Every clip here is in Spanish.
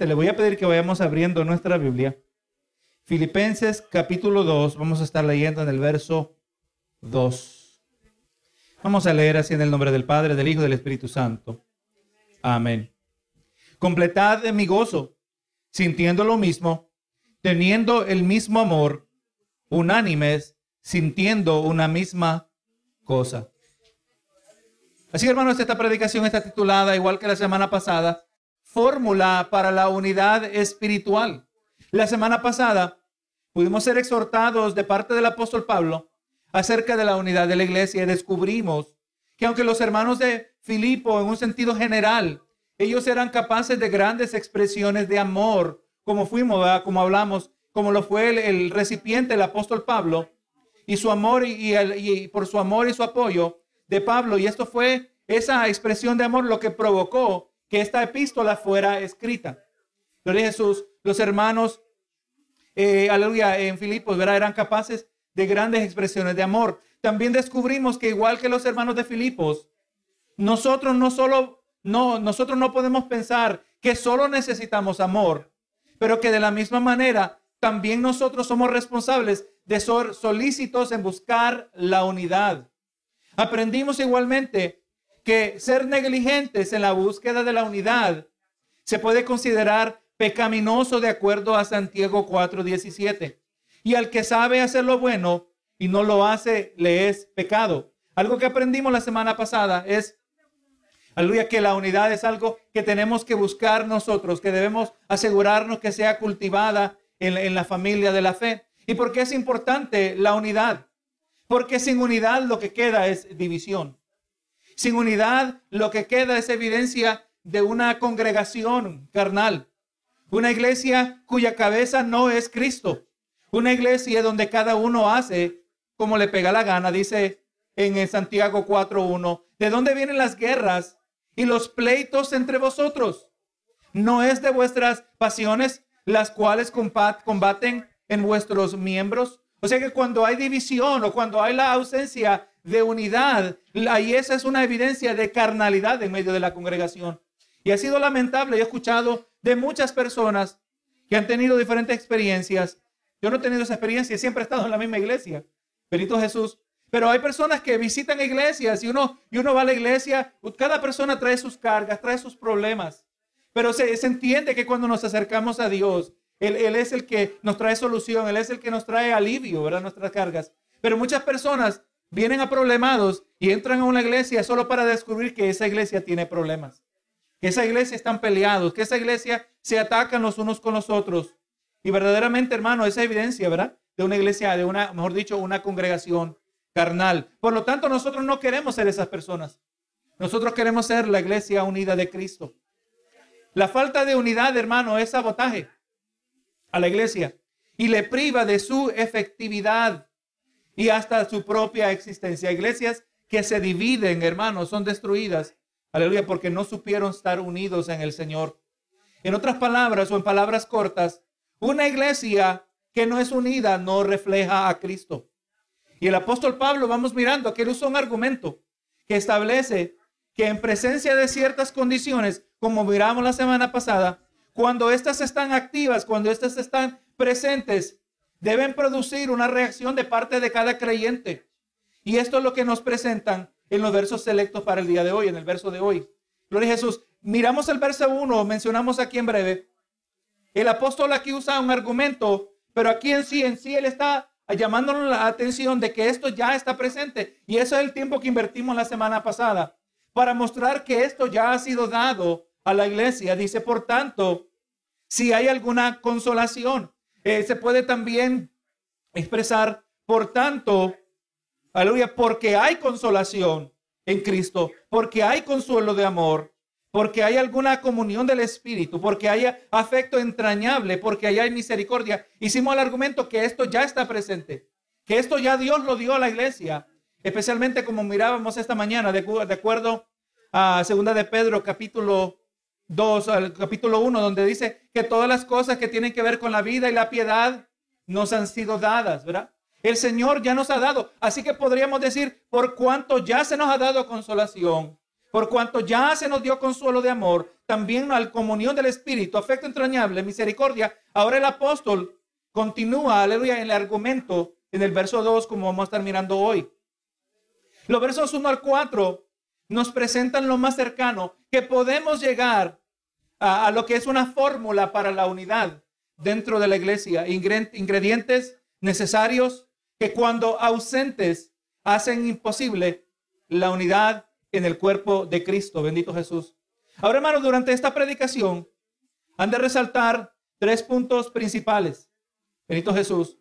Te le voy a pedir que vayamos abriendo nuestra Biblia. Filipenses capítulo 2, vamos a estar leyendo en el verso 2. Vamos a leer así en el nombre del Padre, del Hijo y del Espíritu Santo. Amén. Completad mi gozo, sintiendo lo mismo, teniendo el mismo amor, unánimes, sintiendo una misma cosa. Así, hermanos, esta predicación está titulada, igual que la semana pasada, Fórmula para la unidad espiritual. La semana pasada pudimos ser exhortados de parte del apóstol Pablo acerca de la unidad de la iglesia y descubrimos que aunque los hermanos de Filipo, en un sentido general, ellos eran capaces de grandes expresiones de amor, como fuimos, como hablamos, como lo fue el, recipiente, el apóstol Pablo, y su amor y, y por su amor y su apoyo, de Pablo. Y esto fue esa expresión de amor lo que provocó que esta epístola fuera escrita. Gloria Jesús, los hermanos, eh, aleluya, en Filipos, ¿verdad? Eran capaces de grandes expresiones de amor. También descubrimos que igual que los hermanos de Filipos, nosotros no solo, no, nosotros no podemos pensar que solo necesitamos amor, pero que de la misma manera también nosotros somos responsables de ser solícitos en buscar la unidad. Aprendimos igualmente que ser negligentes en la búsqueda de la unidad se puede considerar pecaminoso de acuerdo a Santiago 4:17. Y al que sabe hacer lo bueno y no lo hace, le es pecado. Algo que aprendimos la semana pasada es, aleluya, que la unidad es algo que tenemos que buscar nosotros, que debemos asegurarnos que sea cultivada en, en la familia de la fe. ¿Y por qué es importante la unidad? Porque sin unidad lo que queda es división. Sin unidad lo que queda es evidencia de una congregación carnal. Una iglesia cuya cabeza no es Cristo. Una iglesia donde cada uno hace como le pega la gana, dice en Santiago 4.1. ¿De dónde vienen las guerras y los pleitos entre vosotros? ¿No es de vuestras pasiones las cuales combaten en vuestros miembros? O sea que cuando hay división o cuando hay la ausencia de unidad, ahí esa es una evidencia de carnalidad en medio de la congregación. Y ha sido lamentable, he escuchado de muchas personas que han tenido diferentes experiencias. Yo no he tenido esa experiencia, siempre he estado en la misma iglesia. Benito Jesús. Pero hay personas que visitan iglesias y uno, y uno va a la iglesia, cada persona trae sus cargas, trae sus problemas. Pero se, se entiende que cuando nos acercamos a Dios, él, es el que nos trae solución, Él es el que nos trae alivio, ¿verdad? Nuestras cargas. Pero muchas personas vienen a problemados y entran a una iglesia solo para descubrir que esa iglesia tiene problemas. Que esa iglesia están peleados, que esa iglesia se atacan los unos con los otros. Y verdaderamente, hermano, esa evidencia, ¿verdad? De una iglesia, de una, mejor dicho, una congregación carnal. Por lo tanto, nosotros no queremos ser esas personas. Nosotros queremos ser la iglesia unida de Cristo. La falta de unidad, hermano, es sabotaje a la iglesia y le priva de su efectividad y hasta su propia existencia. Iglesias que se dividen, hermanos, son destruidas. Aleluya, porque no supieron estar unidos en el Señor. En otras palabras o en palabras cortas, una iglesia que no es unida no refleja a Cristo. Y el apóstol Pablo, vamos mirando que él usa un argumento que establece que en presencia de ciertas condiciones, como miramos la semana pasada, cuando estas están activas, cuando estas están presentes, deben producir una reacción de parte de cada creyente. Y esto es lo que nos presentan en los versos selectos para el día de hoy, en el verso de hoy. Gloria Jesús. Miramos el verso 1, mencionamos aquí en breve. El apóstol aquí usa un argumento, pero aquí en sí, en sí, él está llamándonos la atención de que esto ya está presente. Y eso es el tiempo que invertimos la semana pasada para mostrar que esto ya ha sido dado a la iglesia. Dice, por tanto, si hay alguna consolación. Eh, se puede también expresar, por tanto, aleluya, porque hay consolación en Cristo, porque hay consuelo de amor, porque hay alguna comunión del Espíritu, porque hay afecto entrañable, porque hay misericordia. Hicimos el argumento que esto ya está presente, que esto ya Dios lo dio a la iglesia, especialmente como mirábamos esta mañana, de, de acuerdo a segunda de Pedro, capítulo 2, al capítulo 1, donde dice que todas las cosas que tienen que ver con la vida y la piedad nos han sido dadas, ¿verdad? El Señor ya nos ha dado. Así que podríamos decir, por cuanto ya se nos ha dado consolación, por cuanto ya se nos dio consuelo de amor, también al comunión del Espíritu, afecto entrañable, misericordia. Ahora el apóstol continúa, aleluya, en el argumento en el verso 2, como vamos a estar mirando hoy. Los versos 1 al 4 nos presentan lo más cercano que podemos llegar a, lo que es una fórmula para la unidad dentro de la iglesia. Ingredientes necesarios que cuando ausentes hacen imposible la unidad en el cuerpo de Cristo. Bendito Jesús. Ahora, hermanos, durante esta predicación han de resaltar tres puntos principales. Benito Jesús.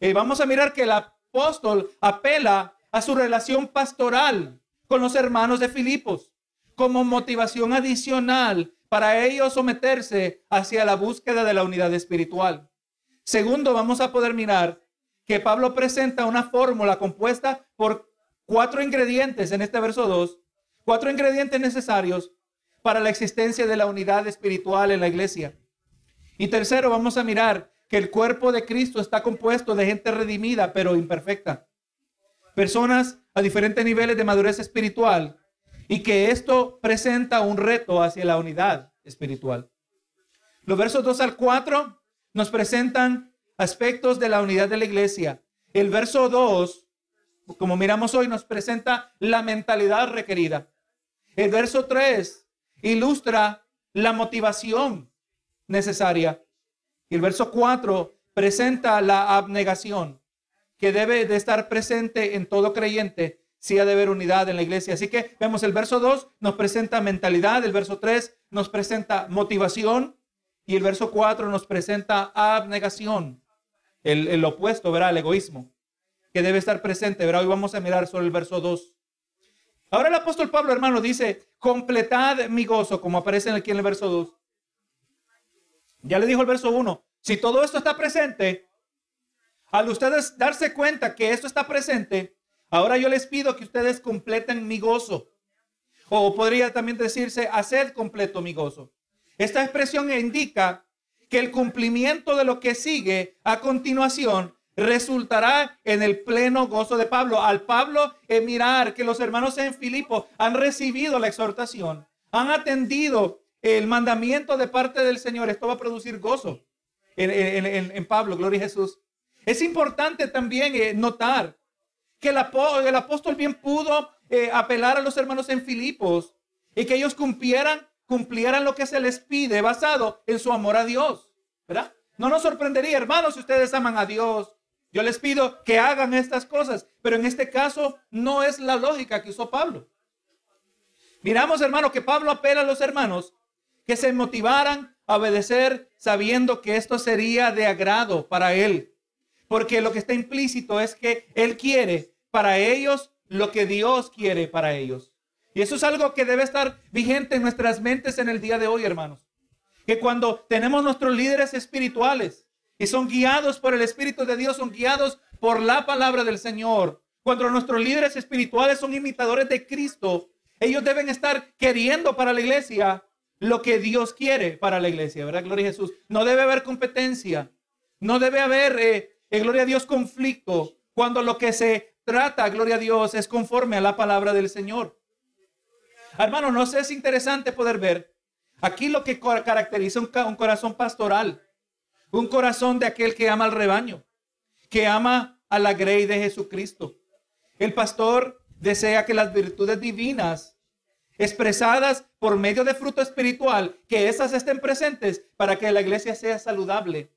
Y vamos a mirar que el apóstol apela a su relación pastoral con los hermanos de Filipos como motivación adicional para ellos someterse hacia la búsqueda de la unidad espiritual. Segundo, vamos a poder mirar que Pablo presenta una fórmula compuesta por cuatro ingredientes en este verso 2, cuatro ingredientes necesarios para la existencia de la unidad espiritual en la iglesia. Y tercero, vamos a mirar que el cuerpo de Cristo está compuesto de gente redimida, pero imperfecta. Personas a diferentes niveles de madurez espiritual y que esto presenta un reto hacia la unidad espiritual. Los versos 2 al 4 nos presentan aspectos de la unidad de la iglesia. El verso 2, como miramos hoy, nos presenta la mentalidad requerida. El verso 3 ilustra la motivación necesaria. Y el verso 4 presenta la abnegación que debe de estar presente en todo creyente si ha de haber unidad en la iglesia. Así que vemos el verso 2 nos presenta mentalidad, el verso 3 nos presenta motivación y el verso 4 nos presenta abnegación, el, el opuesto, ¿verdad? El egoísmo que debe estar presente, ¿verdad? Hoy vamos a mirar solo el verso 2. Ahora el apóstol Pablo, hermano, dice, completad mi gozo, como aparece aquí en el verso 2. Ya le dijo el verso 1, si todo esto está presente, al ustedes darse cuenta que esto está presente, ahora yo les pido que ustedes completen mi gozo. O podría también decirse, haced completo mi gozo. Esta expresión indica que el cumplimiento de lo que sigue a continuación resultará en el pleno gozo de Pablo. Al Pablo mirar que los hermanos en Filipo han recibido la exhortación, han atendido el mandamiento de parte del Señor, esto va a producir gozo en, Pablo, gloria a Jesús. Es importante también eh, notar que el, apóstol bien pudo eh, apelar a los hermanos en Filipos y que ellos cumplieran, cumplieran lo que se les pide basado en su amor a Dios, ¿verdad? No nos sorprendería, hermanos, si ustedes aman a Dios. Yo les pido que hagan estas cosas, pero en este caso no es la lógica que usó Pablo. Miramos, hermano, que Pablo apela a los hermanos que se motivaran a obedecer sabiendo que esto sería de agrado para él. Porque lo que está implícito es que él quiere para ellos lo que Dios quiere para ellos. Y eso es algo que debe estar vigente en nuestras mentes en el día de hoy, hermanos. Que cuando tenemos nuestros líderes espirituales y son guiados por el Espíritu de Dios, son guiados por la palabra del Señor. Cuando nuestros líderes espirituales son imitadores de Cristo, ellos deben estar queriendo para la iglesia lo que Dios quiere para la iglesia, ¿verdad? Gloria a Jesús. No debe haber competencia. No debe haber, eh, eh, gloria a Dios, conflicto. Cuando lo que se trata, gloria a Dios, es conforme a la palabra del Señor. Hermano, no sé, es interesante poder ver aquí lo que caracteriza un, un corazón pastoral. Un corazón de aquel que ama al rebaño, que ama a la grey de Jesucristo. El pastor desea que las virtudes divinas expresadas por medio de fruto espiritual, que esas estén presentes para que la iglesia sea saludable,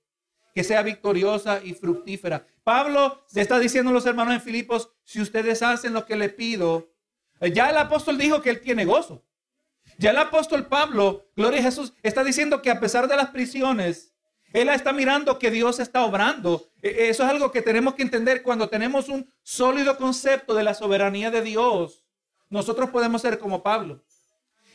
que sea victoriosa y fructífera. Pablo le está diciendo a los hermanos en Filipos, si ustedes hacen lo que le pido, eh, ya el apóstol dijo que él tiene gozo. Ya el apóstol Pablo, gloria a Jesús, está diciendo que a pesar de las prisiones, él está mirando que Dios está obrando. E, e, eso es algo que tenemos que entender cuando tenemos un sólido concepto de la soberanía de Dios nosotros podemos ser como Pablo.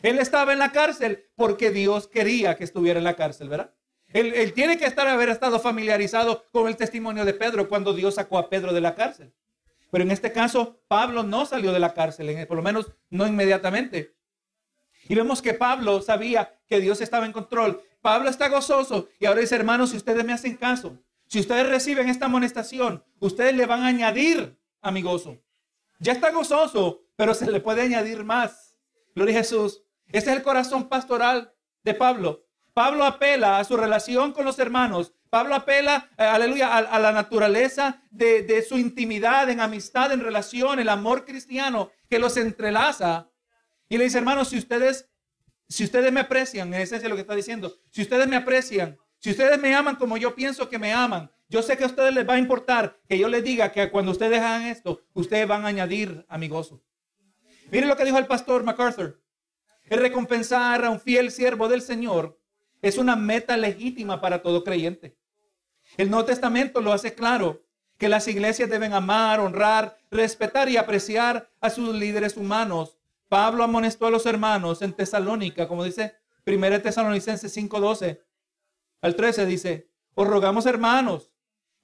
Él estaba en la cárcel porque Dios quería que estuviera en la cárcel, ¿verdad? Él, tiene que estar, haber estado familiarizado con el testimonio de Pedro cuando Dios sacó a Pedro de la cárcel. Pero en este caso, Pablo no salió de la cárcel, por lo menos no inmediatamente. Y vemos que Pablo sabía que Dios estaba en control. Pablo está gozoso y ahora dice, hermanos, si ustedes me hacen caso, si ustedes reciben esta amonestación, ustedes le van a añadir a mi gozo. Ya está gozoso, pero se le puede añadir más. Gloria a Jesús. Este es el corazón pastoral de Pablo. Pablo apela a su relación con los hermanos. Pablo apela, eh, aleluya, a, la naturaleza de, su intimidad, en amistad, en relación, el amor cristiano que los entrelaza. Y le dice, hermanos, si ustedes, si ustedes me aprecian, en esencia lo que está diciendo, si ustedes me aprecian, si ustedes me aman como yo pienso que me aman, yo sé que a ustedes les va a importar que yo les diga que cuando ustedes hagan esto, ustedes van a añadir a mi gozo. Miren lo que dijo el pastor MacArthur. El recompensar a un fiel siervo del Señor es una meta legítima para todo creyente. El Nuevo Testamento lo hace claro que las iglesias deben amar, honrar, respetar y apreciar a sus líderes humanos. Pablo amonestó a los hermanos en Tesalónica, como dice 1 Tesalonicenses 5:12 al 13 dice, os rogamos hermanos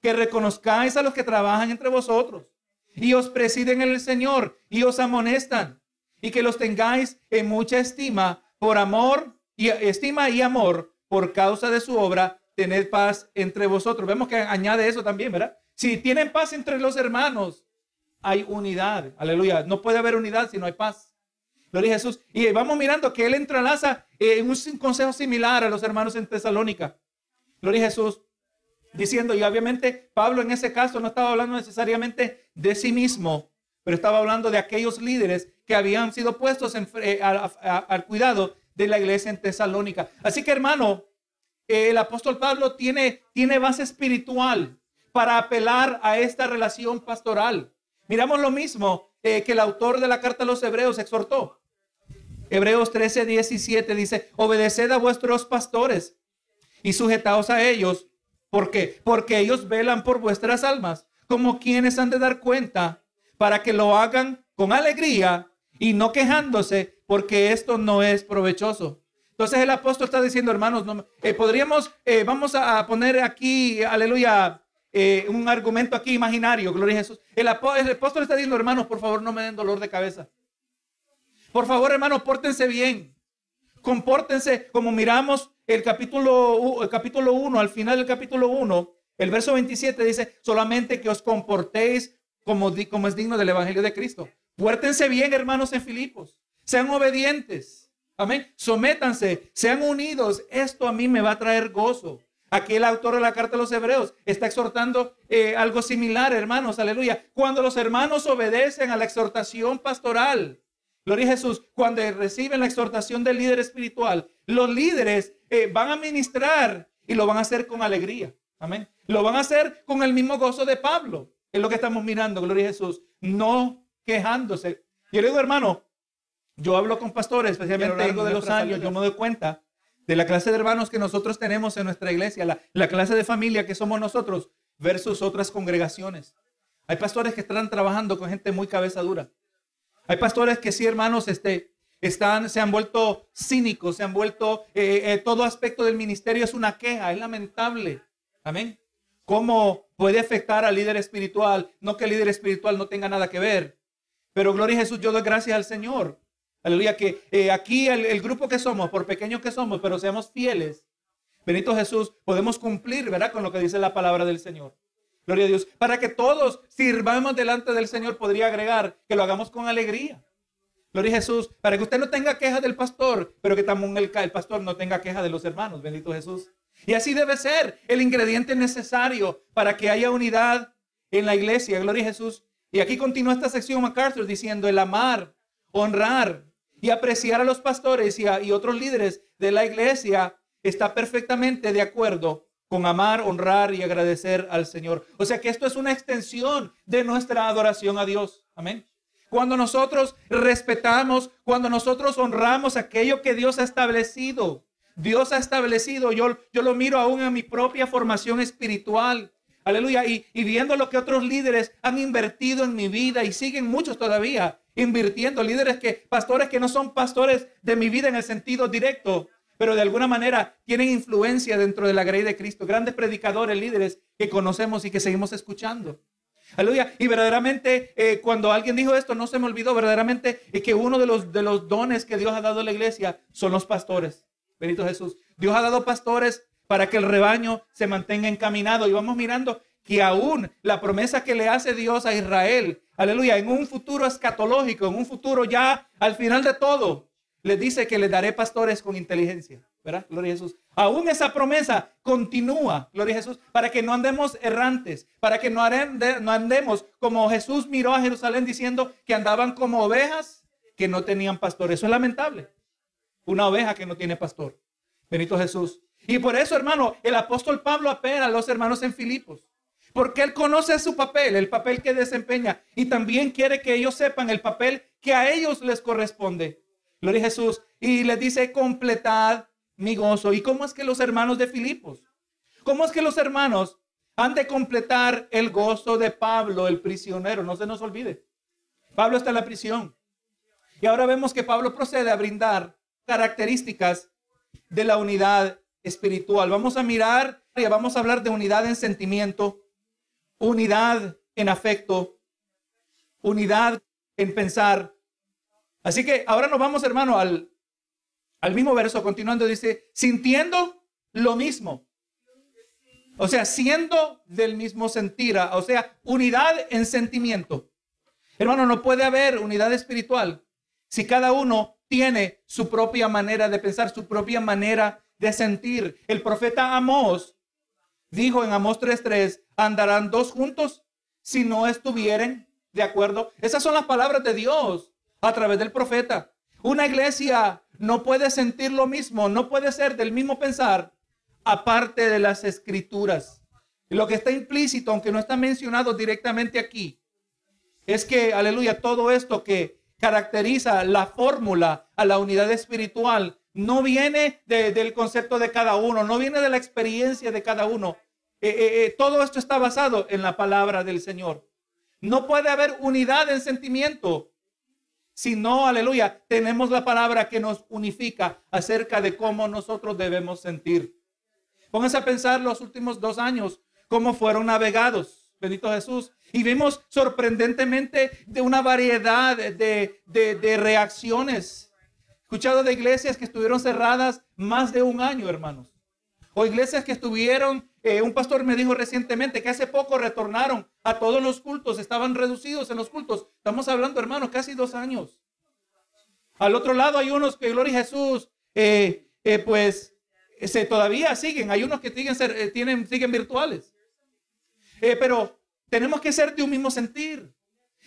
que reconozcáis a los que trabajan entre vosotros y os presiden en el Señor y os amonestan y que los tengáis en mucha estima por amor y estima y amor por causa de su obra, tened paz entre vosotros. Vemos que añade eso también, ¿verdad? Si tienen paz entre los hermanos, hay unidad. Aleluya. No puede haber unidad si no hay paz. Gloria a Jesús. Y vamos mirando que él entrelaza en un consejo similar a los hermanos en Tesalónica. Gloria a Jesús. Diciendo, y obviamente Pablo en ese caso no estaba hablando necesariamente de sí mismo, pero estaba hablando de aquellos líderes que habían sido puestos eh, al cuidado de la iglesia en Tesalónica. Así que hermano, el apóstol Pablo tiene, tiene base espiritual para apelar a esta relación pastoral. Miramos lo mismo eh, que el autor de la carta a los hebreos exhortó. Hebreos 13, 17 dice, obedeced a vuestros pastores y sujetaos a ellos. ¿Por qué? Porque ellos velan por vuestras almas, como quienes han de dar cuenta, para que lo hagan con alegría y no quejándose, porque esto no es provechoso. Entonces el apóstol está diciendo, hermanos, eh, podríamos, eh, vamos a poner aquí, aleluya, eh, un argumento aquí imaginario, gloria a Jesús. El, apóstol, el apóstol está diciendo, hermanos, por favor, no me den dolor de cabeza. Por favor, hermanos, pórtense bien. Compórtense como miramos el capítulo, el capítulo 1, al final del capítulo 1, el verso 27 dice, solamente que os comportéis como, como es digno del Evangelio de Cristo. Puértense bien, hermanos, en Filipos. Sean obedientes. Amén. Sométanse, sean unidos. Esto a mí me va a traer gozo. Aquí el autor de la carta a los hebreos está exhortando eh, algo similar, hermanos. Aleluya. Cuando los hermanos obedecen a la exhortación pastoral, Gloria a Jesús, cuando reciben la exhortación del líder espiritual, los líderes eh, van a ministrar y lo van a hacer con alegría. Amén. Lo van a hacer con el mismo gozo de Pablo. Es lo que estamos mirando, gloria a Jesús. No quejándose. Yo le hermano, yo hablo con pastores, especialmente a lo largo de los años, yo me doy cuenta de la clase de hermanos que nosotros tenemos en nuestra iglesia, la, la clase de familia que somos nosotros versus otras congregaciones. Hay pastores que están trabajando con gente muy cabeza dura. Hay pastores que sí, hermanos, este, están, se han vuelto cínicos, se han vuelto, eh, eh, todo aspecto del ministerio es una queja, es lamentable. Amén. ¿Cómo puede afectar al líder espiritual? No que el líder espiritual no tenga nada que ver, pero gloria a Jesús, yo doy gracias al Señor. Aleluya, que eh, aquí el, grupo que somos, por pequeños que somos, pero seamos fieles. Benito Jesús, podemos cumplir, ¿verdad? Con lo que dice la palabra del Señor. Gloria a Dios. Para que todos sirvamos delante del Señor, podría agregar que lo hagamos con alegría. Gloria a Jesús. Para que usted no tenga queja del pastor, pero que también el, el pastor no tenga queja de los hermanos. Bendito Jesús. Y así debe ser el ingrediente necesario para que haya unidad en la iglesia. Gloria a Jesús. Y aquí continúa esta sección MacArthur diciendo el amar, honrar y apreciar a los pastores y, otros líderes de la iglesia está perfectamente de acuerdo con amar, honrar y agradecer al Señor. O sea que esto es una extensión de nuestra adoración a Dios. Amén. Cuando nosotros respetamos, cuando nosotros honramos aquello que Dios ha establecido, Dios ha establecido, yo, yo lo miro aún en mi propia formación espiritual. Aleluya. Y, viendo lo que otros líderes han invertido en mi vida y siguen muchos todavía invirtiendo. Líderes que, pastores que no son pastores de mi vida en el sentido directo, pero de alguna manera tienen influencia dentro de la grey de Cristo. Grandes predicadores, líderes que conocemos y que seguimos escuchando. Aleluya. Y verdaderamente, eh, cuando alguien dijo esto, no se me olvidó verdaderamente que uno de los, de los dones que Dios ha dado a la iglesia son los pastores. Benito Jesús. Dios ha dado pastores para que el rebaño se mantenga encaminado. Y vamos mirando que aún la promesa que le hace Dios a Israel, aleluya, en un futuro escatológico, en un futuro ya al final de todo, les dice que le daré pastores con inteligencia. ¿Verdad? Gloria a Jesús. Aún esa promesa continúa, gloria a Jesús, para que no andemos errantes, para que no, no andemos como Jesús miró a Jerusalén diciendo que andaban como ovejas que no tenían pastor. Eso es lamentable. Una oveja que no tiene pastor. Benito Jesús. Y por eso, hermano, el apóstol Pablo apela a los hermanos en Filipos. Porque él conoce su papel, el papel que desempeña. Y también quiere que ellos sepan el papel que a ellos les corresponde. Gloria a Jesús. Y les dice, completad mi gozo. ¿Y cómo es que los hermanos de Filipos? ¿Cómo es que los hermanos han de completar el gozo de Pablo, el prisionero? No se nos olvide. Pablo está en la prisión. Y ahora vemos que Pablo procede a brindar características de la unidad espiritual. Vamos a mirar, vamos a hablar de unidad en sentimiento, unidad en afecto, unidad en pensar. Así que ahora nos vamos, hermano, al, al mismo verso, continuando, dice, sintiendo lo mismo. O sea, siendo del mismo sentir, o sea, unidad en sentimiento. Hermano, no puede haber unidad espiritual si cada uno tiene su propia manera de pensar, su propia manera de sentir. El profeta Amós dijo en Amós 3:3, andarán dos juntos si no estuvieren de acuerdo. Esas son las palabras de Dios a través del profeta. Una iglesia no puede sentir lo mismo, no puede ser del mismo pensar aparte de las escrituras. lo que está implícito, aunque no está mencionado directamente aquí, es que, aleluya, todo esto que caracteriza la fórmula a la unidad espiritual no viene del concepto de cada uno, no viene de la experiencia de cada uno. Eh, eh, eh, todo esto está basado en la palabra del Señor. No puede haber unidad en sentimiento si no, aleluya, tenemos la palabra que nos unifica acerca de cómo nosotros debemos sentir. Pónganse a pensar los últimos dos años, cómo fueron navegados, bendito Jesús. Y vimos sorprendentemente de una variedad de, de reacciones. Escuchado de iglesias que estuvieron cerradas más de un año, hermanos. O iglesias que estuvieron, eh, un pastor me dijo recientemente que hace poco retornaron a todos los cultos, estaban reducidos en los cultos. Estamos hablando, hermanos, casi dos años. Al otro lado hay unos que, gloria a Jesús, eh, eh, pues se, todavía siguen. Hay unos que siguen, ser, tienen, siguen virtuales. pero tenemos que ser de un mismo sentir.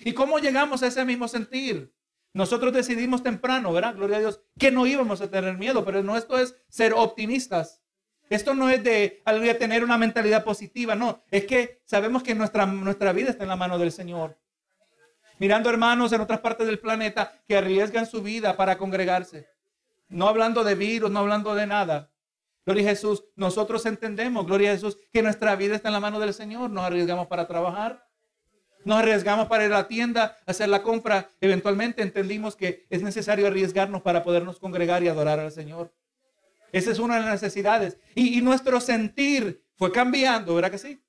¿Y cómo llegamos a ese mismo sentir? Nosotros decidimos temprano, ¿verdad? Gloria a Dios, que no íbamos a tener miedo, pero no esto es ser optimistas. Esto no es de, tener una mentalidad positiva, no. Es que sabemos que nuestra, nuestra vida está en la mano del Señor. Mirando hermanos en otras partes del planeta que arriesgan su vida para congregarse. No hablando de virus, no hablando de nada. Gloria a Jesús. Nosotros entendemos, gloria a Jesús, que nuestra vida está en la mano del Señor. Nos arriesgamos para trabajar. Nos arriesgamos para ir a la tienda, hacer la compra. Eventualmente entendimos que es necesario arriesgarnos para podernos congregar y adorar al Señor. Esa es una de las necesidades. Y, nuestro sentir fue cambiando, ¿verdad que sí?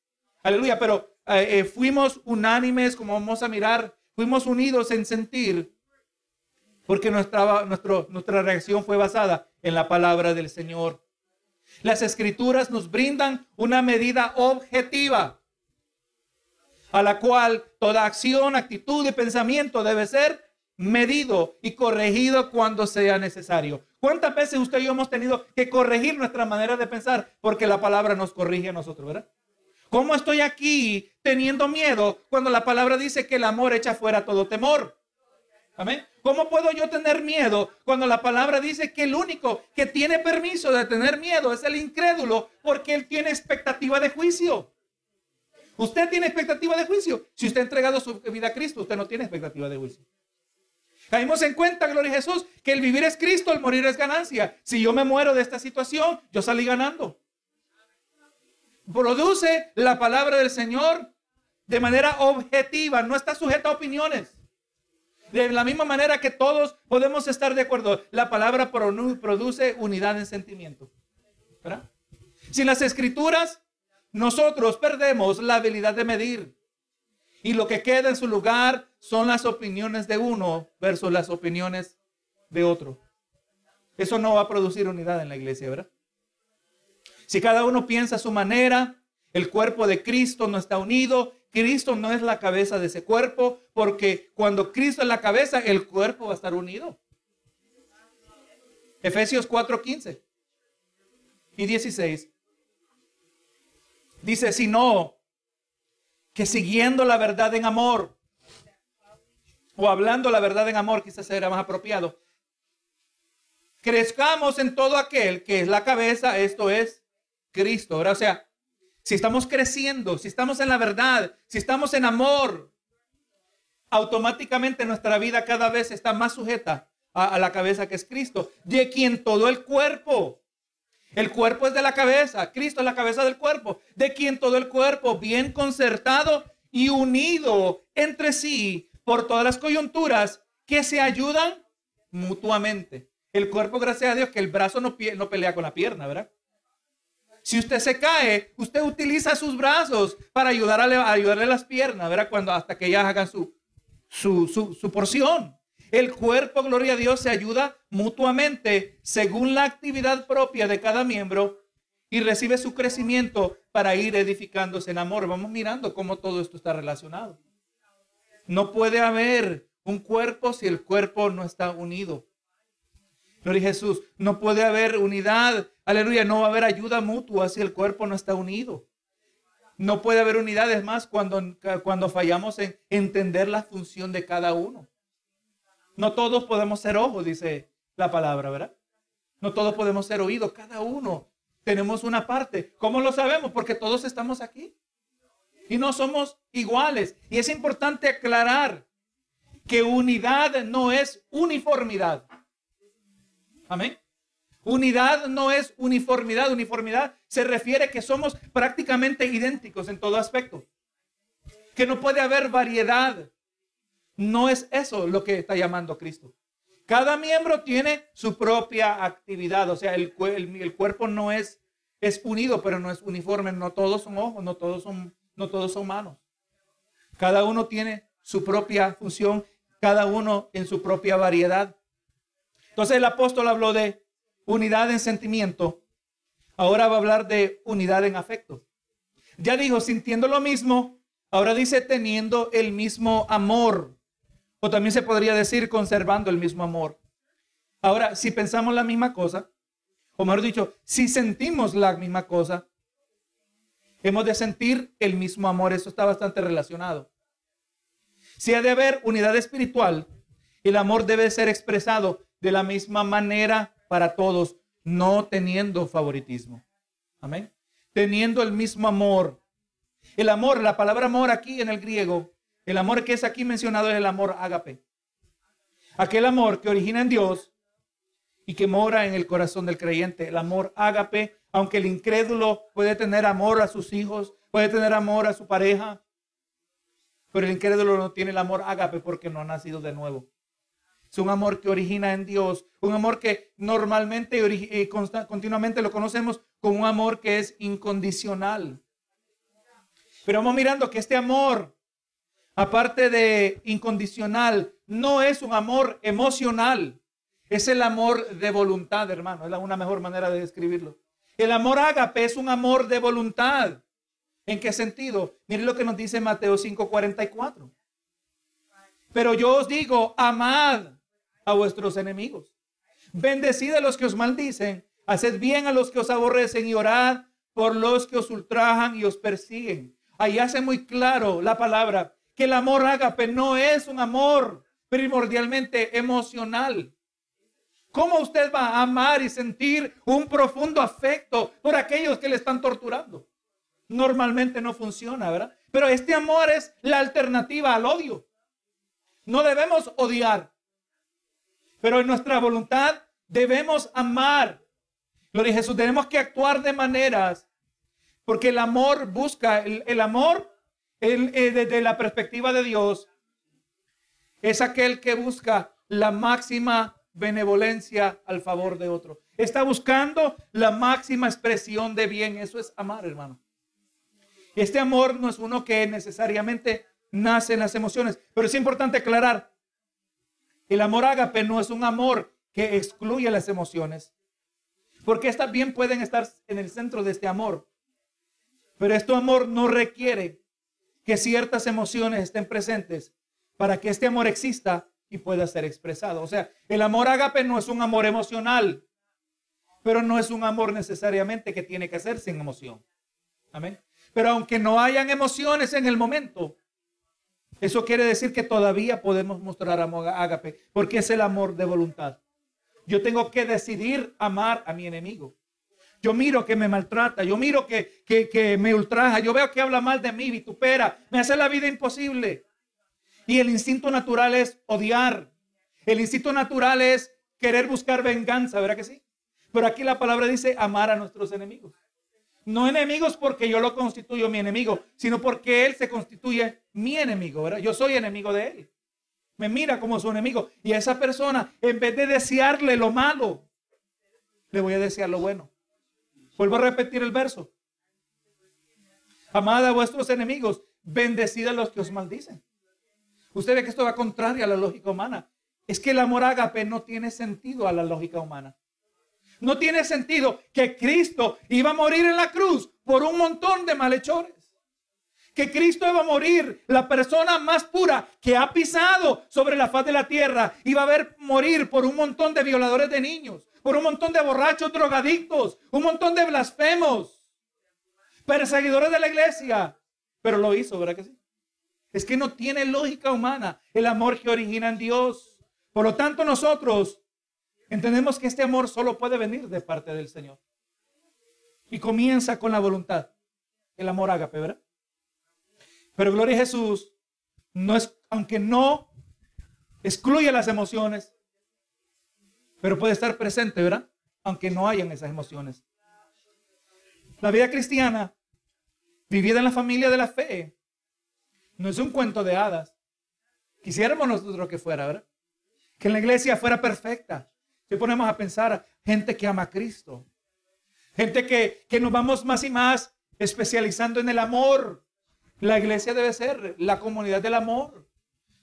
Aleluya, pero eh, eh, fuimos unánimes, como vamos a mirar, fuimos unidos en sentir, porque nuestra, nuestra reacción fue basada en la palabra del Señor. Las escrituras nos brindan una medida objetiva a la cual toda acción, actitud y pensamiento debe ser medido y corregido cuando sea necesario. ¿Cuántas veces usted y yo hemos tenido que corregir nuestra manera de pensar porque la palabra nos corrige a nosotros, verdad? ¿Cómo estoy aquí teniendo miedo cuando la palabra dice que el amor echa fuera todo temor? Amén. ¿Cómo puedo yo tener miedo cuando la palabra dice que el único que tiene permiso de tener miedo es el incrédulo porque él tiene expectativa de juicio? Usted tiene expectativa de juicio. Si usted ha entregado su vida a Cristo, usted no tiene expectativa de juicio. Caímos en cuenta, gloria a Jesús, que el vivir es Cristo, el morir es ganancia. Si yo me muero de esta situación, yo salí ganando. Produce la palabra del Señor de manera objetiva, no está sujeta a opiniones. De la misma manera que todos podemos estar de acuerdo, la palabra produce unidad en sentimiento. ¿verdad? Sin las escrituras, nosotros perdemos la habilidad de medir. Y lo que queda en su lugar son las opiniones de uno versus las opiniones de otro. Eso no va a producir unidad en la iglesia, ¿verdad? Si cada uno piensa a su manera, el cuerpo de Cristo no está unido, Cristo no es la cabeza de ese cuerpo, porque cuando Cristo es la cabeza, el cuerpo va a estar unido. Efesios 4, 15 y 16. Dice, sino que siguiendo la verdad en amor, o hablando la verdad en amor, quizás será más apropiado, crezcamos en todo aquel que es la cabeza, esto es Cristo. O sea, si estamos creciendo, si estamos en la verdad, si estamos en amor, automáticamente nuestra vida cada vez está más sujeta a, la cabeza que es Cristo, de quien todo el cuerpo, el cuerpo es de la cabeza, Cristo es la cabeza del cuerpo, de quien todo el cuerpo bien concertado y unido entre sí por todas las coyunturas que se ayudan mutuamente. El cuerpo, gracias a Dios, que el brazo no, pelea con la pierna, ¿verdad? Si usted se cae, usted utiliza sus brazos para ayudar a, ayudarle las piernas, ¿verdad? Cuando hasta que ellas hagan su, su, su porción. El cuerpo, gloria a Dios, se ayuda mutuamente según la actividad propia de cada miembro y recibe su crecimiento para ir edificándose en amor. Vamos mirando cómo todo esto está relacionado. No puede haber un cuerpo si el cuerpo no está unido. Gloria a Jesús. No puede haber unidad. Aleluya. No va a haber ayuda mutua si el cuerpo no está unido. No puede haber unidades más cuando, cuando fallamos en entender la función de cada uno. No todos podemos ser ojos, dice la palabra, ¿verdad? No todos podemos ser oídos. Cada uno tenemos una parte. ¿Cómo lo sabemos? Porque todos estamos aquí. Y no somos iguales. Y es importante aclarar que unidad no es uniformidad. Amén. Unidad no es uniformidad. Uniformidad se refiere que somos prácticamente idénticos en todo aspecto. Que no puede haber variedad. No es eso lo que está llamando Cristo. Cada miembro tiene su propia actividad. O sea, el, el, cuerpo no es, es unido, pero no es uniforme. No todos son ojos, no todos son, no todos son manos. Cada uno tiene su propia función, cada uno en su propia variedad. Entonces el apóstol habló de unidad en sentimiento. Ahora va a hablar de unidad en afecto. Ya dijo, sintiendo lo mismo. Ahora dice, teniendo el mismo amor. O también se podría decir, conservando el mismo amor. Ahora, si pensamos la misma cosa, o mejor dicho, si sentimos la misma cosa, hemos de sentir el mismo amor. Eso está bastante relacionado. Si ha de haber unidad espiritual, el amor debe ser expresado de la misma manera para todos, no teniendo favoritismo. Amén. Teniendo el mismo amor. El amor, la palabra amor aquí en el griego, el amor que es aquí mencionado es el amor ágape. Aquel amor que origina en Dios y que mora en el corazón del creyente. El amor ágape, aunque el incrédulo puede tener amor a sus hijos, puede tener amor a su pareja, pero el incrédulo no tiene el amor ágape porque no ha nacido de nuevo. Es un amor que origina en Dios, un amor que normalmente y continuamente lo conocemos como un amor que es incondicional. Pero vamos mirando que este amor, aparte de incondicional, no es un amor emocional. Es el amor de voluntad, hermano. Es una mejor manera de describirlo. El amor ágape es un amor de voluntad. ¿En qué sentido? Miren lo que nos dice Mateo 5:44. Pero yo os digo, amad a vuestros enemigos. Bendecid a los que os maldicen, haced bien a los que os aborrecen y orad por los que os ultrajan y os persiguen. Ahí hace muy claro la palabra que el amor ágape no es un amor primordialmente emocional. ¿Cómo usted va a amar y sentir un profundo afecto por aquellos que le están torturando? Normalmente no funciona, ¿verdad? Pero este amor es la alternativa al odio. No debemos odiar, pero en nuestra voluntad debemos amar. Gloria a Jesús, tenemos que actuar de maneras, porque el amor busca, el, amor eh, desde la perspectiva de Dios es aquel que busca la máxima benevolencia al favor de otro. Está buscando la máxima expresión de bien. Eso es amar, hermano. Este amor no es uno que necesariamente nace en las emociones, pero es importante aclarar, el amor ágape no es un amor que excluye las emociones, porque estas bien pueden estar en el centro de este amor. Pero este amor no requiere que ciertas emociones estén presentes para que este amor exista y pueda ser expresado. O sea, el amor ágape no es un amor emocional, pero no es un amor necesariamente que tiene que ser sin emoción. Amén. Pero aunque no hayan emociones en el momento, eso quiere decir que todavía podemos mostrar amor ágape, porque es el amor de voluntad. Yo tengo que decidir amar a mi enemigo. Yo miro que me maltrata, yo miro que, que, me ultraja, yo veo que habla mal de mí, vitupera, me hace la vida imposible. Y el instinto natural es odiar. El instinto natural es querer buscar venganza, ¿verdad que sí? Pero aquí la palabra dice amar a nuestros enemigos. No enemigos porque yo lo constituyo mi enemigo, sino porque Él se constituye mi enemigo, ¿verdad? Yo soy enemigo de Él. Me mira como su enemigo. Y a esa persona, en vez de desearle lo malo, le voy a desear lo bueno. Vuelvo a repetir el verso. Amad a vuestros enemigos, bendecid a los que os maldicen. Usted ve que esto va contrario a la lógica humana. Es que el amor ágape no tiene sentido a la lógica humana. No tiene sentido que Cristo iba a morir en la cruz por un montón de malhechores. Que Cristo iba a morir, la persona más pura que ha pisado sobre la faz de la tierra, iba a ver morir por un montón de violadores de niños, por un montón de borrachos, drogadictos, un montón de blasfemos, perseguidores de la iglesia. Pero lo hizo, ¿verdad que sí? Es que no tiene lógica humana el amor que origina en Dios. Por lo tanto, nosotros Entendemos que este amor solo puede venir de parte del Señor. Y comienza con la voluntad. El amor ágape, ¿verdad? Pero gloria a Jesús, no es, aunque no excluye las emociones, pero puede estar presente, ¿verdad? Aunque no hayan esas emociones. La vida cristiana, vivida en la familia de la fe, no es un cuento de hadas. Quisiéramos nosotros que fuera, ¿verdad? Que la iglesia fuera perfecta, si ponemos a pensar, gente que ama a Cristo, gente que, que nos vamos más y más especializando en el amor. La iglesia debe ser la comunidad del amor,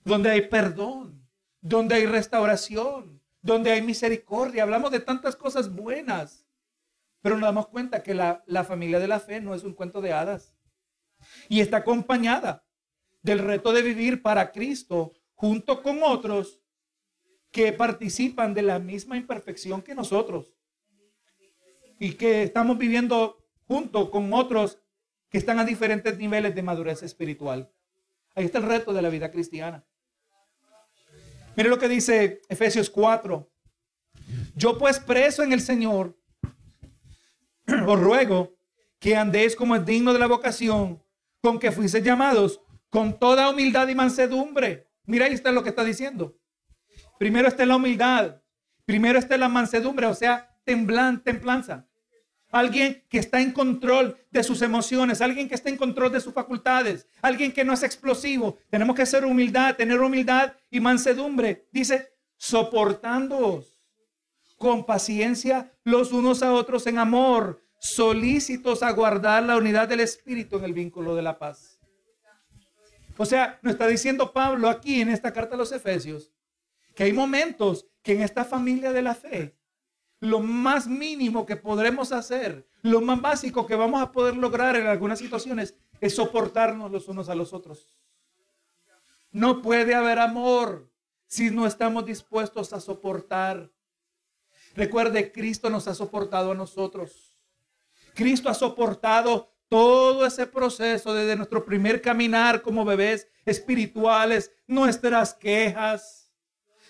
donde hay perdón, donde hay restauración, donde hay misericordia. Hablamos de tantas cosas buenas, pero nos damos cuenta que la, la familia de la fe no es un cuento de hadas y está acompañada del reto de vivir para Cristo junto con otros que participan de la misma imperfección que nosotros y que estamos viviendo junto con otros que están a diferentes niveles de madurez espiritual. Ahí está el reto de la vida cristiana. Mire lo que dice Efesios 4. Yo pues preso en el Señor, os ruego que andéis como es digno de la vocación con que fuisteis llamados, con toda humildad y mansedumbre. Mira, ahí está lo que está diciendo. Primero está la humildad. Primero está la mansedumbre, o sea, temblan, templanza. Alguien que está en control de sus emociones, alguien que está en control de sus facultades, alguien que no es explosivo. Tenemos que ser humildad, tener humildad y mansedumbre. Dice, soportándoos con paciencia los unos a otros en amor, solícitos a guardar la unidad del Espíritu en el vínculo de la paz. O sea, nos está diciendo Pablo aquí en esta carta a los Efesios que hay momentos que en esta familia de la fe, lo más mínimo que podremos hacer, lo más básico que vamos a poder lograr en algunas situaciones, es soportarnos los unos a los otros. No puede haber amor si no estamos dispuestos a soportar. Recuerde, Cristo nos ha soportado a nosotros. Cristo ha soportado todo ese proceso desde nuestro primer caminar como bebés espirituales, nuestras quejas,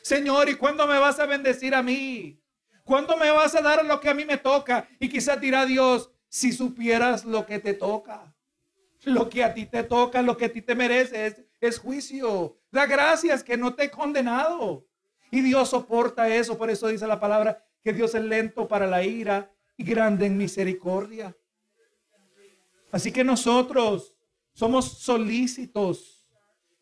Señor, ¿y cuándo me vas a bendecir a mí? ¿Cuándo me vas a dar lo que a mí me toca? Y quizás dirá Dios, si supieras lo que te toca, lo que a ti te toca, lo que a ti te mereces, es juicio. Da gracias que no te he condenado. Y Dios soporta eso. Por eso dice la palabra que Dios es lento para la ira y grande en misericordia. Así que nosotros somos solícitos,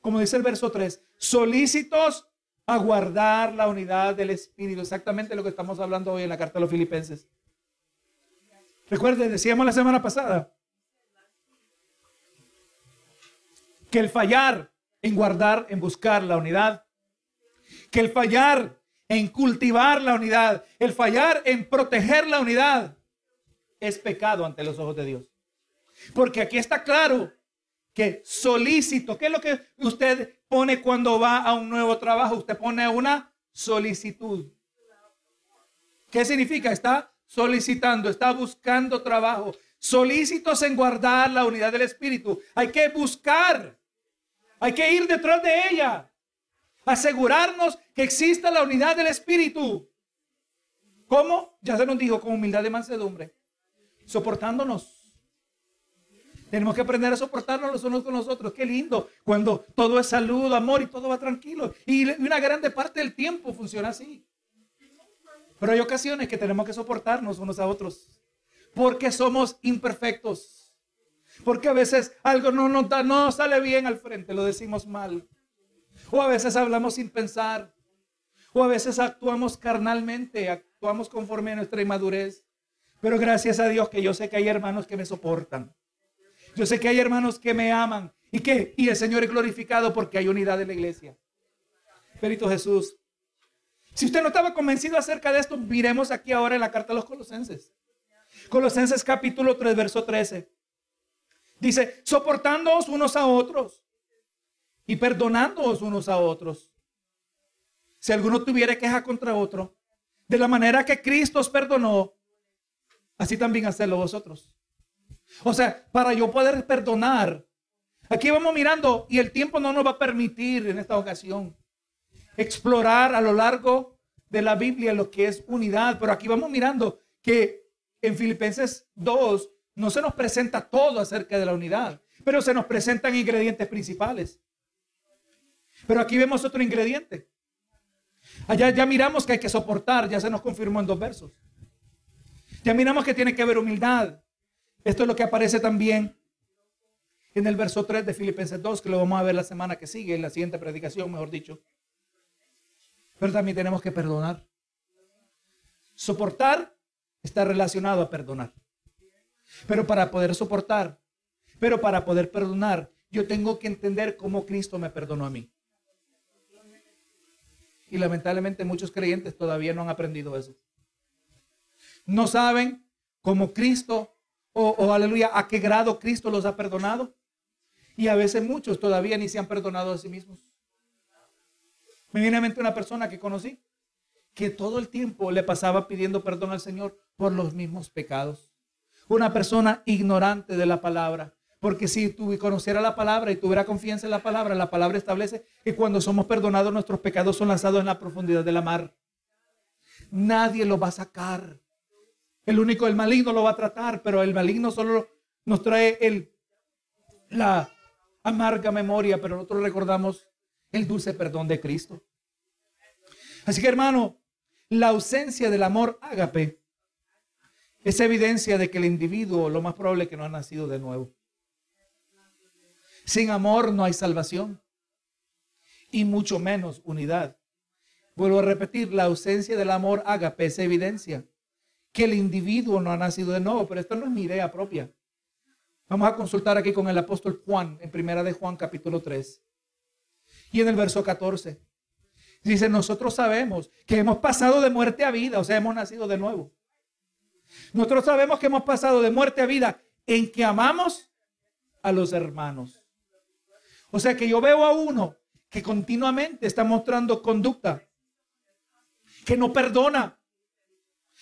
como dice el verso 3, solícitos a guardar la unidad del Espíritu. Exactamente lo que estamos hablando hoy en la carta de los filipenses. Recuerden, decíamos la semana pasada que el fallar en guardar, en buscar la unidad, que el fallar en cultivar la unidad, el fallar en proteger la unidad, es pecado ante los ojos de Dios. Porque aquí está claro que solícito, ¿qué es lo que usted pone cuando va a un nuevo trabajo? Usted pone una solicitud. ¿Qué significa? Está solicitando, está buscando trabajo, solícitos en guardar la unidad del Espíritu. Hay que buscar, hay que ir detrás de ella, asegurarnos que exista la unidad del Espíritu. ¿Cómo? Ya se nos dijo, con humildad y mansedumbre, soportándonos. Tenemos que aprender a soportarnos los unos con los otros. Qué lindo cuando todo es salud, amor y todo va tranquilo. Y una grande parte del tiempo funciona así. Pero hay ocasiones que tenemos que soportarnos unos a otros porque somos imperfectos. Porque a veces algo no no sale bien al frente, lo decimos mal. O a veces hablamos sin pensar. O a veces actuamos carnalmente, actuamos conforme a nuestra inmadurez. Pero gracias a Dios que yo sé que hay hermanos que me soportan. Yo sé que hay hermanos que me aman y que y el Señor es glorificado porque hay unidad en la iglesia. Perito Jesús. Si usted no estaba convencido acerca de esto, miremos aquí ahora en la carta a los colosenses. Colosenses capítulo 3, verso 13. Dice, soportándoos unos a otros y perdonándoos unos a otros. Si alguno tuviera queja contra otro, de la manera que Cristo os perdonó, así también hacedlo vosotros. O sea, para yo poder perdonar, aquí vamos mirando y el tiempo no nos va a permitir en esta ocasión explorar a lo largo de la Biblia lo que es unidad, pero aquí vamos mirando que en Filipenses 2 no se nos presenta todo acerca de la unidad, pero se nos presentan ingredientes principales. Pero aquí vemos otro ingrediente. Allá ya miramos que hay que soportar, ya se nos confirmó en dos versos. Ya miramos que tiene que haber humildad. Esto es lo que aparece también en el verso 3 de Filipenses 2, que lo vamos a ver la semana que sigue, en la siguiente predicación, mejor dicho. Pero también tenemos que perdonar. Soportar está relacionado a perdonar. Pero para poder soportar, pero para poder perdonar, yo tengo que entender cómo Cristo me perdonó a mí. Y lamentablemente muchos creyentes todavía no han aprendido eso. No saben cómo Cristo, o, aleluya, a qué grado Cristo los ha perdonado. Y a veces muchos todavía ni se han perdonado a sí mismos. Me viene a mente una persona que conocí que todo el tiempo le pasaba pidiendo perdón al Señor por los mismos pecados. Una persona ignorante de la palabra. Porque si tú conociera la palabra y tuviera confianza en la palabra, la palabra establece que cuando somos perdonados nuestros pecados son lanzados en la profundidad de la mar. Nadie lo va a sacar. El único, el maligno lo va a tratar, pero el maligno solo nos trae el, la amarga memoria, pero nosotros recordamos el dulce perdón de Cristo. Así que hermano, la ausencia del amor ágape es evidencia de que el individuo lo más probable es que no ha nacido de nuevo. Sin amor no hay salvación y mucho menos unidad. Vuelvo a repetir, la ausencia del amor ágape es evidencia que el individuo no ha nacido de nuevo, pero esto no es mi idea propia. Vamos a consultar aquí con el apóstol Juan, en primera de Juan capítulo 3 y en el verso 14. Dice, nosotros sabemos que hemos pasado de muerte a vida, o sea, hemos nacido de nuevo. Nosotros sabemos que hemos pasado de muerte a vida en que amamos a los hermanos. O sea que yo veo a uno que continuamente está mostrando conducta, que no perdona,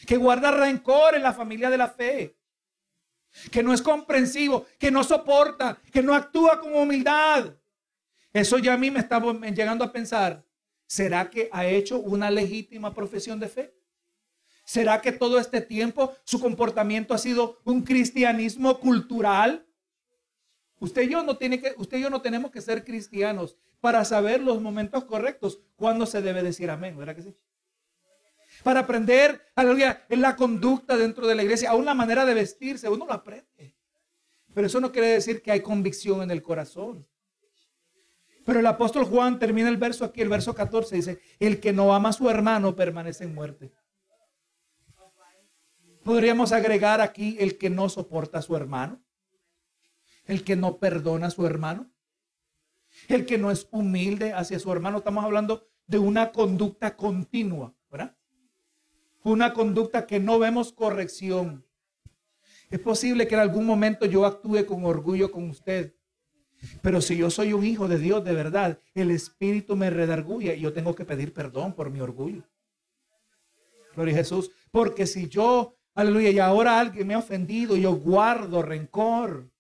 que guarda rencor en la familia de la fe, que no es comprensivo, que no soporta, que no actúa con humildad. Eso ya a mí me está llegando a pensar ¿Será que ha hecho una legítima profesión de fe? ¿Será que todo este tiempo su comportamiento ha sido un cristianismo cultural? Usted y yo no tiene que, usted y yo no tenemos que ser cristianos para saber los momentos correctos cuando se debe decir amén, ¿verdad que sí? Para aprender, aleluya, en la conducta dentro de la iglesia, aún la manera de vestirse, uno lo aprende. Pero eso no quiere decir que hay convicción en el corazón. Pero el apóstol Juan termina el verso aquí, el verso 14, dice, el que no ama a su hermano permanece en muerte. Podríamos agregar aquí el que no soporta a su hermano, el que no perdona a su hermano, el que no es humilde hacia su hermano. Estamos hablando de una conducta continua. Una conducta que no vemos corrección. Es posible que en algún momento yo actúe con orgullo con usted pero si yo soy un hijo de Dios de verdad, el Espíritu me redarguye y yo tengo que pedir perdón por mi orgullo. Gloria a Jesús. Porque si yo Aleluya. Y ahora alguien me ha ofendido, yo guardo rencor.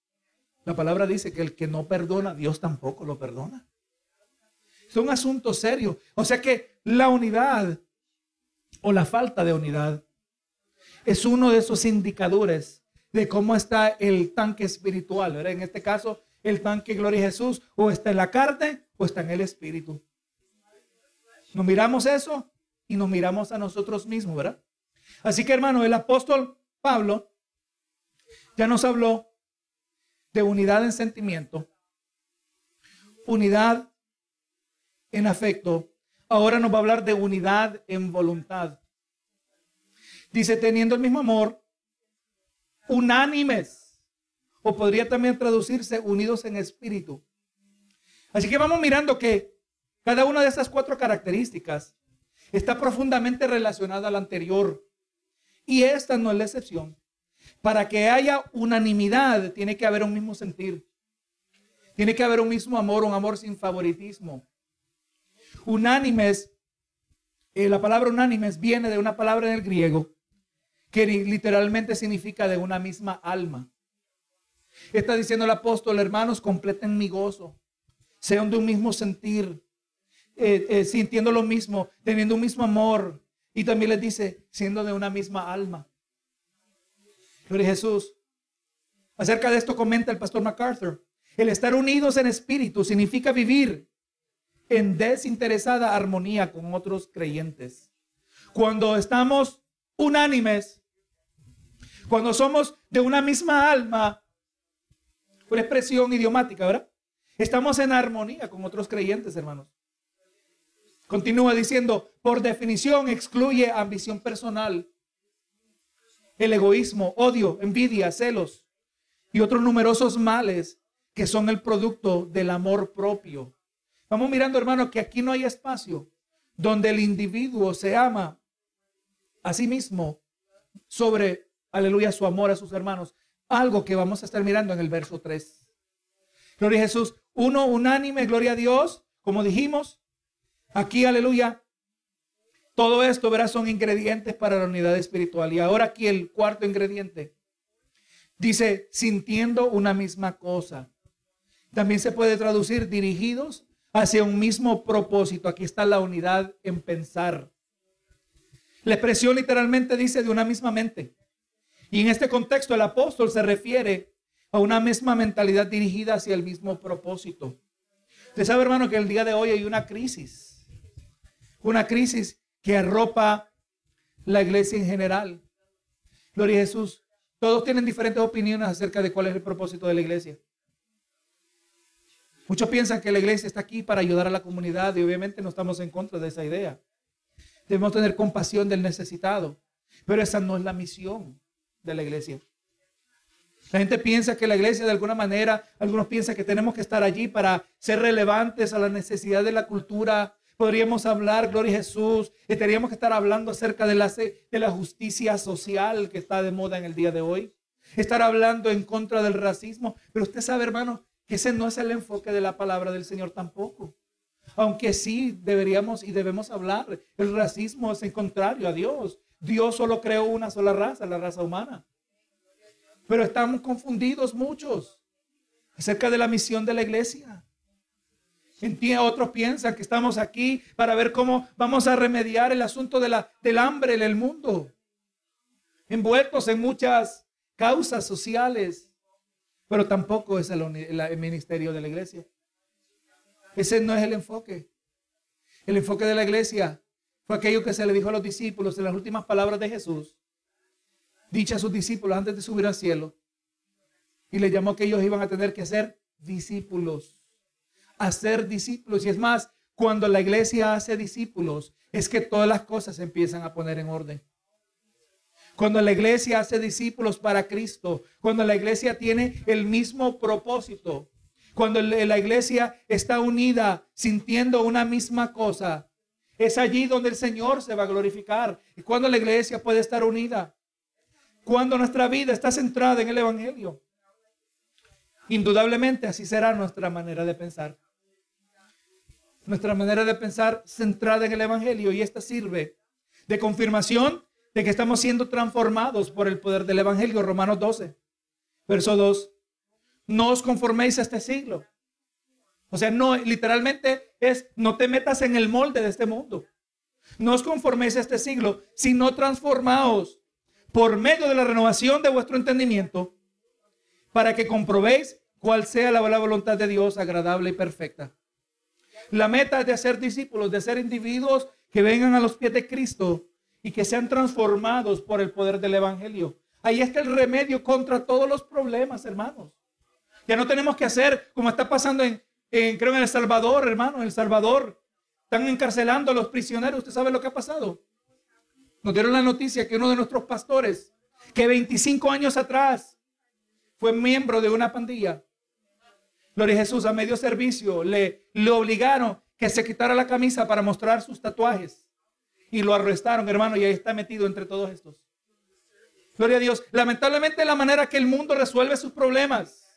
La palabra dice que el que no perdona, Dios tampoco lo perdona. Es un asunto serio. O sea que la unidad o la falta de unidad es uno de esos indicadores de cómo está el tanque espiritual. En este caso, el tanque Gloria a Jesús o está en la carne o está en el espíritu. Nos miramos eso y nos miramos a nosotros mismos, ¿verdad? Así que hermano, el apóstol Pablo ya nos habló de unidad en sentimiento, unidad en afecto. Ahora nos va a hablar de unidad en voluntad. Dice, teniendo el mismo amor, unánimes. O podría también traducirse unidos en espíritu. Así que vamos mirando que cada una de esas cuatro características está profundamente relacionada a la anterior. Y esta no es la excepción. Para que haya unanimidad, tiene que haber un mismo sentir. Tiene que haber un mismo amor, un amor sin favoritismo. Unánimes, eh, la palabra unánimes viene de una palabra en el griego que literalmente significa de una misma alma. Está diciendo el apóstol, hermanos, completen mi gozo, sean de un mismo sentir, eh, eh, sintiendo lo mismo, teniendo un mismo amor. Y también les dice, siendo de una misma alma. Gloria Jesús. Acerca de esto comenta el pastor MacArthur. El estar unidos en espíritu significa vivir en desinteresada armonía con otros creyentes. Cuando estamos unánimes, cuando somos de una misma alma, una expresión idiomática, ¿verdad? Estamos en armonía con otros creyentes, hermanos. Continúa diciendo, por definición excluye ambición personal, el egoísmo, odio, envidia, celos y otros numerosos males que son el producto del amor propio. Vamos mirando, hermano, que aquí no hay espacio donde el individuo se ama a sí mismo sobre, aleluya, su amor a sus hermanos. Algo que vamos a estar mirando en el verso 3. Gloria a Jesús. Uno, unánime, gloria a Dios, como dijimos. Aquí, aleluya. Todo esto, verás, son ingredientes para la unidad espiritual. Y ahora aquí el cuarto ingrediente. Dice, sintiendo una misma cosa. También se puede traducir dirigidos hacia un mismo propósito. Aquí está la unidad en pensar. La expresión literalmente dice de una misma mente. Y en este contexto el apóstol se refiere a una misma mentalidad dirigida hacia el mismo propósito. Usted sabe, hermano, que el día de hoy hay una crisis. Una crisis que arropa la iglesia en general. Gloria a Jesús. Todos tienen diferentes opiniones acerca de cuál es el propósito de la iglesia. Muchos piensan que la iglesia está aquí para ayudar a la comunidad y obviamente no estamos en contra de esa idea. Debemos tener compasión del necesitado. Pero esa no es la misión de la iglesia. La gente piensa que la iglesia de alguna manera, algunos piensan que tenemos que estar allí para ser relevantes a la necesidad de la cultura. Podríamos hablar, gloria a Jesús, y tendríamos que estar hablando acerca de la, de la justicia social que está de moda en el día de hoy. Estar hablando en contra del racismo. Pero usted sabe, hermano, ese no es el enfoque de la palabra del Señor tampoco. Aunque sí deberíamos y debemos hablar, el racismo es el contrario a Dios. Dios solo creó una sola raza, la raza humana. Pero estamos confundidos muchos acerca de la misión de la iglesia. Otros piensan que estamos aquí para ver cómo vamos a remediar el asunto de la, del hambre en el mundo. Envueltos en muchas causas sociales, pero tampoco es el ministerio de la iglesia. Ese no es el enfoque. El enfoque de la iglesia fue aquello que se le dijo a los discípulos en las últimas palabras de Jesús, dicha a sus discípulos antes de subir al cielo. Y le llamó que ellos iban a tener que ser discípulos. Hacer discípulos. Y es más, cuando la iglesia hace discípulos, es que todas las cosas se empiezan a poner en orden. Cuando la iglesia hace discípulos para Cristo, cuando la iglesia tiene el mismo propósito, cuando la iglesia está unida, sintiendo una misma cosa, es allí donde el Señor se va a glorificar. Y cuando la iglesia puede estar unida, cuando nuestra vida está centrada en el Evangelio, indudablemente así será nuestra manera de pensar. Nuestra manera de pensar centrada en el Evangelio y esta sirve de confirmación de que estamos siendo transformados por el poder del Evangelio, Romanos 12, verso 2. No os conforméis a este siglo. O sea, no, literalmente es, no te metas en el molde de este mundo. No os conforméis a este siglo, sino transformaos por medio de la renovación de vuestro entendimiento, para que comprobéis cuál sea la, voluntad de Dios agradable y perfecta. La meta es de ser discípulos, de ser individuos que vengan a los pies de Cristo y que sean transformados por el poder del Evangelio. Ahí está el remedio contra todos los problemas, hermanos. Ya no tenemos que hacer como está pasando en, creo en El Salvador, hermano, en El Salvador. Están encarcelando a los prisioneros. ¿Usted sabe lo que ha pasado? Nos dieron la noticia que uno de nuestros pastores, que 25 años atrás fue miembro de una pandilla. Gloria Jesús, a medio servicio, le, le obligaron que se quitara la camisa para mostrar sus tatuajes. Y lo arrestaron, hermano, y ahí está metido entre todos estos. Gloria a Dios. Lamentablemente la manera que el mundo resuelve sus problemas.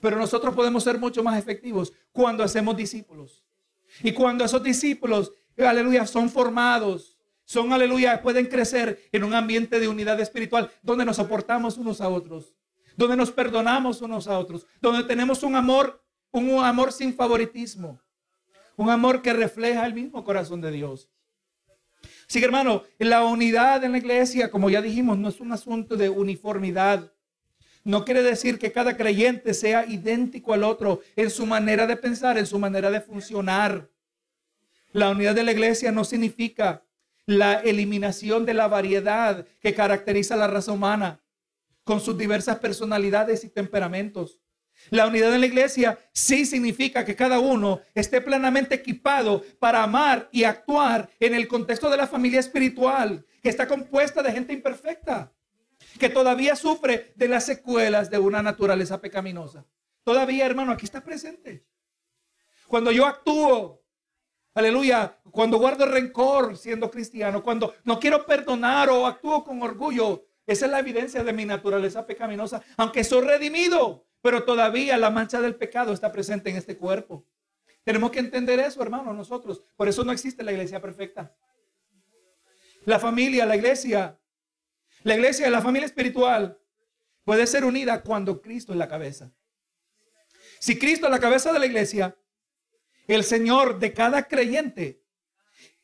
Pero nosotros podemos ser mucho más efectivos cuando hacemos discípulos. Y cuando esos discípulos, aleluya, son formados, son, aleluya, pueden crecer en un ambiente de unidad espiritual donde nos soportamos unos a otros, donde nos perdonamos unos a otros, donde tenemos un amor, un amor sin favoritismo, un amor que refleja el mismo corazón de Dios. Así hermano, la unidad en la iglesia, como ya dijimos, no es un asunto de uniformidad. No quiere decir que cada creyente sea idéntico al otro en su manera de pensar, en su manera de funcionar. La unidad de la iglesia no significa la eliminación de la variedad que caracteriza a la raza humana con sus diversas personalidades y temperamentos. La unidad en la iglesia sí significa que cada uno esté plenamente equipado para amar y actuar en el contexto de la familia espiritual, que está compuesta de gente imperfecta que todavía sufre de las secuelas de una naturaleza pecaminosa. Todavía, hermano, aquí está presente. Cuando yo actúo, aleluya, cuando guardo rencor siendo cristiano, cuando no quiero perdonar o actúo con orgullo, esa es la evidencia de mi naturaleza pecaminosa. Aunque soy redimido, pero todavía la mancha del pecado está presente en este cuerpo. Tenemos que entender eso, hermano, nosotros. Por eso no existe la iglesia perfecta. La familia, la iglesia, la iglesia, la familia espiritual puede ser unida cuando Cristo es la cabeza. Si Cristo es la cabeza de la iglesia, el Señor de cada creyente,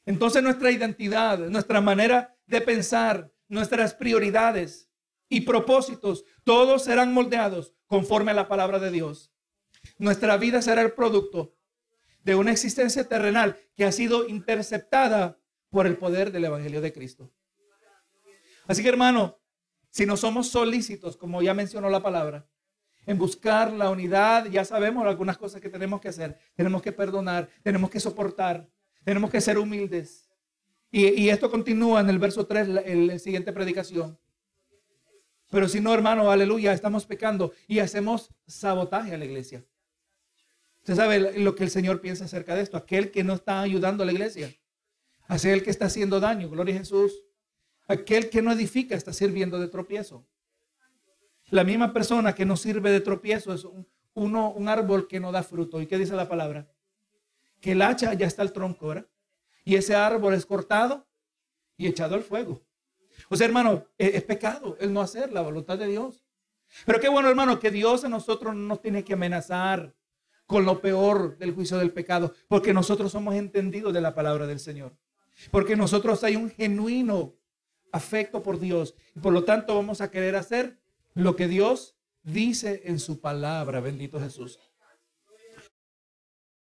entonces nuestra identidad, nuestra manera de pensar, nuestras prioridades y propósitos, todos serán moldeados conforme a la palabra de Dios. Nuestra vida será el producto de una existencia terrenal que ha sido interceptada por el poder del Evangelio de Cristo. Así que hermano, si no somos solícitos, como ya mencionó la palabra, en buscar la unidad, ya sabemos algunas cosas que tenemos que hacer. Tenemos que perdonar, tenemos que soportar, tenemos que ser humildes. Y, esto continúa en el verso 3, la, la siguiente predicación. Pero si no, hermano, aleluya, estamos pecando y hacemos sabotaje a la iglesia. Usted sabe lo que el Señor piensa acerca de esto. Aquel que no está ayudando a la iglesia. Hace el que está haciendo daño. Gloria a Jesús. Aquel que no edifica está sirviendo de tropiezo. La misma persona que no sirve de tropiezo es un, árbol que no da fruto. ¿Y qué dice la palabra? Que el hacha ya está el tronco, ¿verdad? Y ese árbol es cortado y echado al fuego. O sea, hermano, es, es pecado el no hacer la voluntad de Dios. Pero qué bueno, hermano, que Dios a nosotros no nos tiene que amenazar con lo peor del juicio del pecado, porque nosotros somos entendidos de la palabra del Señor. Porque nosotros hay un genuino afecto por Dios. Y por lo tanto vamos a querer hacer lo que Dios dice en su palabra. Bendito Jesús.